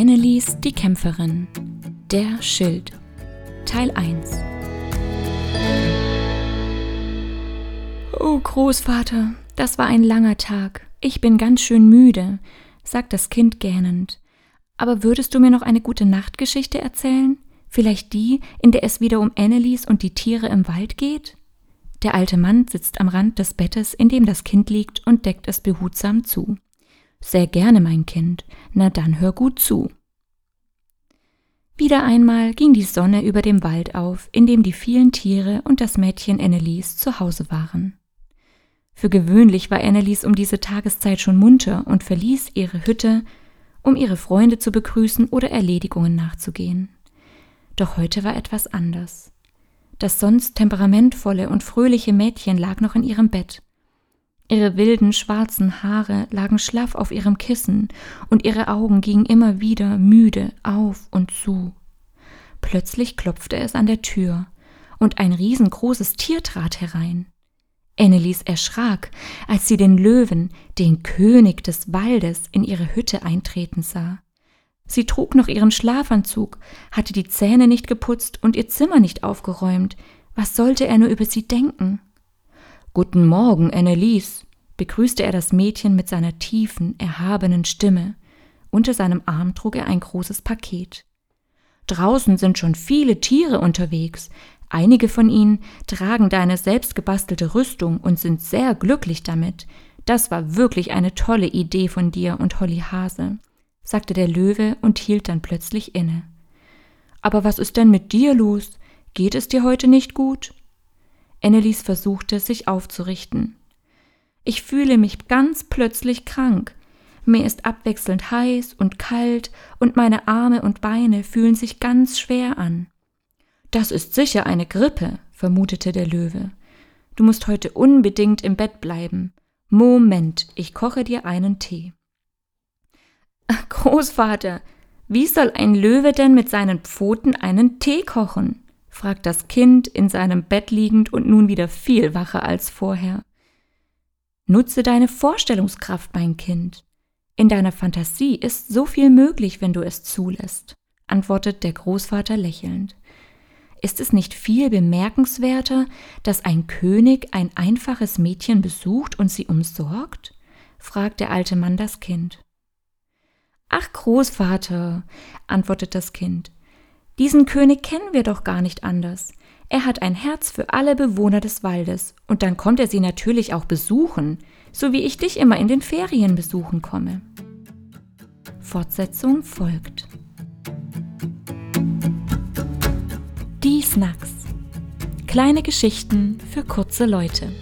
Annelies die Kämpferin. Der Schild. Teil 1. Oh Großvater, das war ein langer Tag. Ich bin ganz schön müde, sagt das Kind gähnend. Aber würdest du mir noch eine gute Nachtgeschichte erzählen? Vielleicht die, in der es wieder um Annelies und die Tiere im Wald geht? Der alte Mann sitzt am Rand des Bettes, in dem das Kind liegt, und deckt es behutsam zu. Sehr gerne, mein Kind. Na dann hör gut zu. Wieder einmal ging die Sonne über dem Wald auf, in dem die vielen Tiere und das Mädchen Annelies zu Hause waren. Für gewöhnlich war Annelies um diese Tageszeit schon munter und verließ ihre Hütte, um ihre Freunde zu begrüßen oder Erledigungen nachzugehen. Doch heute war etwas anders. Das sonst temperamentvolle und fröhliche Mädchen lag noch in ihrem Bett. Ihre wilden schwarzen Haare lagen schlaff auf ihrem Kissen, und ihre Augen gingen immer wieder müde auf und zu. Plötzlich klopfte es an der Tür, und ein riesengroßes Tier trat herein. Annelies erschrak, als sie den Löwen, den König des Waldes, in ihre Hütte eintreten sah. Sie trug noch ihren Schlafanzug, hatte die Zähne nicht geputzt und ihr Zimmer nicht aufgeräumt. Was sollte er nur über sie denken? Guten Morgen, Annelies, begrüßte er das Mädchen mit seiner tiefen, erhabenen Stimme. Unter seinem Arm trug er ein großes Paket. Draußen sind schon viele Tiere unterwegs. Einige von ihnen tragen deine selbstgebastelte Rüstung und sind sehr glücklich damit. Das war wirklich eine tolle Idee von dir und Holly Hase, sagte der Löwe und hielt dann plötzlich inne. Aber was ist denn mit dir los? Geht es dir heute nicht gut? Annelies versuchte, sich aufzurichten. Ich fühle mich ganz plötzlich krank. Mir ist abwechselnd heiß und kalt und meine Arme und Beine fühlen sich ganz schwer an. Das ist sicher eine Grippe, vermutete der Löwe. Du musst heute unbedingt im Bett bleiben. Moment, ich koche dir einen Tee. Großvater, wie soll ein Löwe denn mit seinen Pfoten einen Tee kochen? Fragt das Kind in seinem Bett liegend und nun wieder viel wacher als vorher. Nutze deine Vorstellungskraft, mein Kind. In deiner Fantasie ist so viel möglich, wenn du es zulässt, antwortet der Großvater lächelnd. Ist es nicht viel bemerkenswerter, dass ein König ein einfaches Mädchen besucht und sie umsorgt? fragt der alte Mann das Kind. Ach Großvater, antwortet das Kind, diesen König kennen wir doch gar nicht anders. Er hat ein Herz für alle Bewohner des Waldes, und dann kommt er sie natürlich auch besuchen, so wie ich dich immer in den Ferien besuchen komme. Fortsetzung folgt. Die Snacks. Kleine Geschichten für kurze Leute.